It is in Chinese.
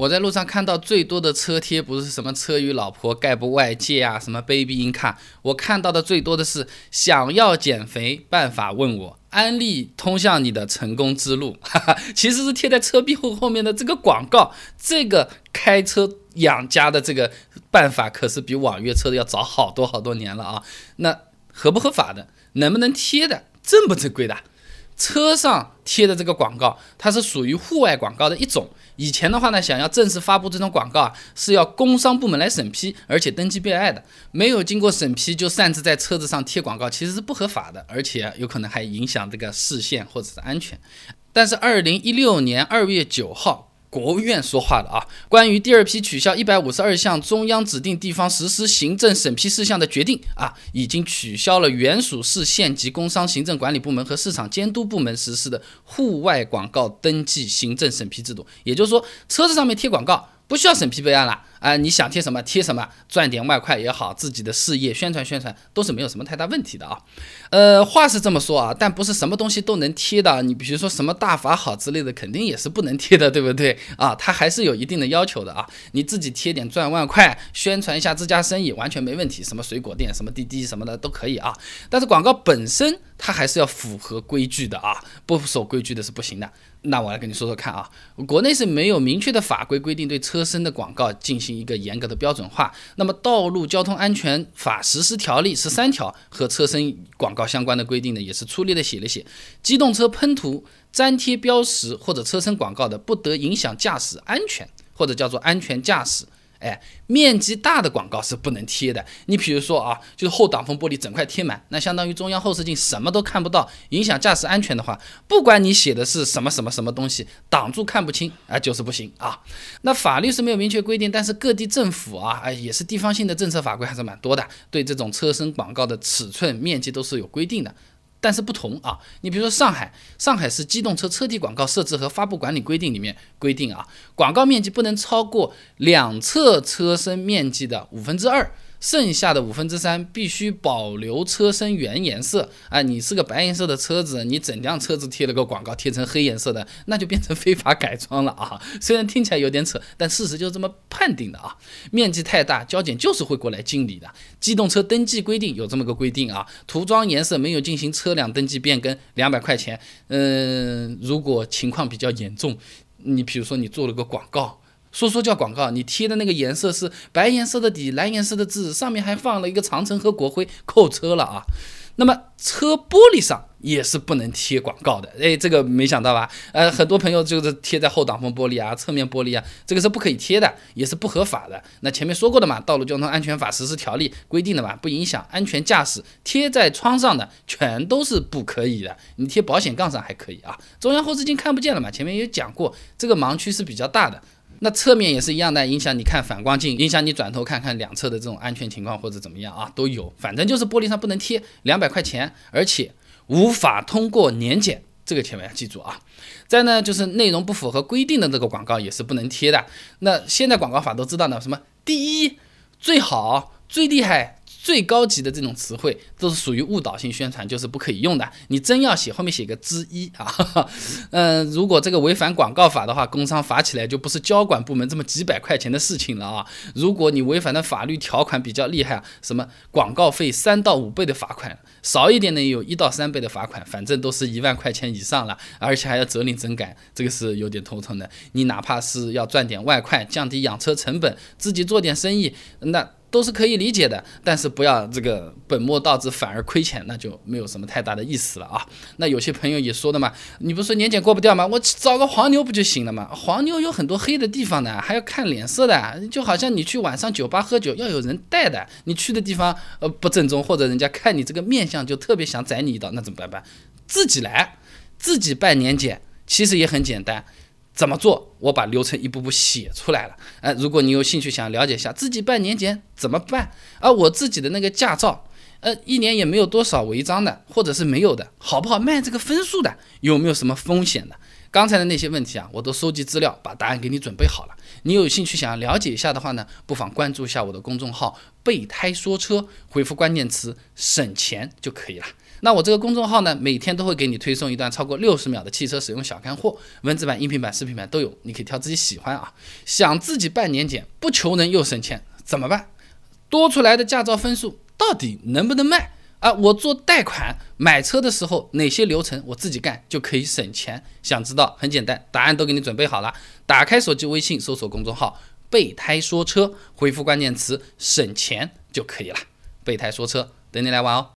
我在路上看到最多的车贴不是什么车与老婆概不外借啊，什么 baby in car，我看到的最多的是想要减肥办法问我，安利通向你的成功之路，哈哈，其实是贴在车壁后后面的这个广告，这个开车养家的这个办法可是比网约车的要早好多好多年了啊，那合不合法的，能不能贴的，正不正规的？车上贴的这个广告，它是属于户外广告的一种。以前的话呢，想要正式发布这种广告啊，是要工商部门来审批，而且登记备案的。没有经过审批就擅自在车子上贴广告，其实是不合法的，而且有可能还影响这个视线或者是安全。但是二零一六年二月九号。国务院说话了啊，关于第二批取消一百五十二项中央指定地方实施行政审批事项的决定啊，已经取消了原属市县级工商行政管理部门和市场监督部门实施的户外广告登记行政审批制度。也就是说，车子上面贴广告。不需要审批备案了啊！你想贴什么贴什么，赚点外快也好，自己的事业宣传宣传都是没有什么太大问题的啊。呃，话是这么说啊，但不是什么东西都能贴的。你比如说什么大法好之类的，肯定也是不能贴的，对不对啊？它还是有一定的要求的啊。你自己贴点赚外快，宣传一下自家生意，完全没问题。什么水果店、什么滴滴什么的都可以啊。但是广告本身，它还是要符合规矩的啊，不守规矩的是不行的。那我来跟你说说看啊，国内是没有明确的法规规定对车身的广告进行一个严格的标准化。那么《道路交通安全法实施条例》十三条和车身广告相关的规定呢，也是粗略的写了写，机动车喷涂、粘贴标识或者车身广告的，不得影响驾驶安全，或者叫做安全驾驶。哎，面积大的广告是不能贴的。你比如说啊，就是后挡风玻璃整块贴满，那相当于中央后视镜什么都看不到，影响驾驶安全的话，不管你写的是什么什么什么东西，挡住看不清啊，就是不行啊。那法律是没有明确规定，但是各地政府啊，哎也是地方性的政策法规还是蛮多的，对这种车身广告的尺寸、面积都是有规定的。但是不同啊，你比如说上海，上海市机动车车体广告设置和发布管理规定里面规定啊，广告面积不能超过两侧车身面积的五分之二。剩下的五分之三必须保留车身原颜色啊！你是个白颜色的车子，你整辆车子贴了个广告贴成黑颜色的，那就变成非法改装了啊！虽然听起来有点扯，但事实就是这么判定的啊！面积太大，交警就是会过来清理的。机动车登记规定有这么个规定啊，涂装颜色没有进行车辆登记变更，两百块钱。嗯，如果情况比较严重，你比如说你做了个广告。说说叫广告，你贴的那个颜色是白颜色的底，蓝颜色的字，上面还放了一个长城和国徽，扣车了啊！那么车玻璃上也是不能贴广告的，哎，这个没想到吧？呃，很多朋友就是贴在后挡风玻璃啊、侧面玻璃啊，这个是不可以贴的，也是不合法的。那前面说过的嘛，《道路交通安全法实施条例》规定的嘛，不影响安全驾驶，贴在窗上的全都是不可以的。你贴保险杠上还可以啊，中央后视镜看不见了嘛？前面也讲过，这个盲区是比较大的。那侧面也是一样的，影响你看反光镜，影响你转头看看两侧的这种安全情况或者怎么样啊，都有。反正就是玻璃上不能贴，两百块钱，而且无法通过年检，这个千万要记住啊。再呢，就是内容不符合规定的这个广告也是不能贴的。那现在广告法都知道呢，什么第一最好最厉害。最高级的这种词汇都是属于误导性宣传，就是不可以用的。你真要写，后面写个之一啊。嗯，如果这个违反广告法的话，工商罚起来就不是交管部门这么几百块钱的事情了啊。如果你违反的法律条款比较厉害，什么广告费三到五倍的罚款，少一点的也有一到三倍的罚款，反正都是一万块钱以上了，而且还要责令整改，这个是有点头疼的。你哪怕是要赚点外快，降低养车成本，自己做点生意，那。都是可以理解的，但是不要这个本末倒置，反而亏钱，那就没有什么太大的意思了啊。那有些朋友也说的嘛，你不是说年检过不掉吗？我找个黄牛不就行了吗？黄牛有很多黑的地方的，还要看脸色的，就好像你去晚上酒吧喝酒要有人带的，你去的地方呃不正宗，或者人家看你这个面相就特别想宰你一刀，那怎么办？自己来，自己办年检，其实也很简单。怎么做？我把流程一步步写出来了。哎，如果你有兴趣想了解一下自己办年检怎么办，而我自己的那个驾照，呃，一年也没有多少违章的，或者是没有的，好不好卖这个分数的，有没有什么风险的？刚才的那些问题啊，我都收集资料，把答案给你准备好了。你有兴趣想要了解一下的话呢，不妨关注一下我的公众号“备胎说车”，回复关键词“省钱”就可以了。那我这个公众号呢，每天都会给你推送一段超过六十秒的汽车使用小干货，文字版、音频版、视频版都有，你可以挑自己喜欢啊。想自己办年检，不求人又省钱，怎么办？多出来的驾照分数到底能不能卖啊？我做贷款买车的时候，哪些流程我自己干就可以省钱？想知道？很简单，答案都给你准备好了。打开手机微信，搜索公众号“备胎说车”，回复关键词“省钱”就可以了。备胎说车，等你来玩哦。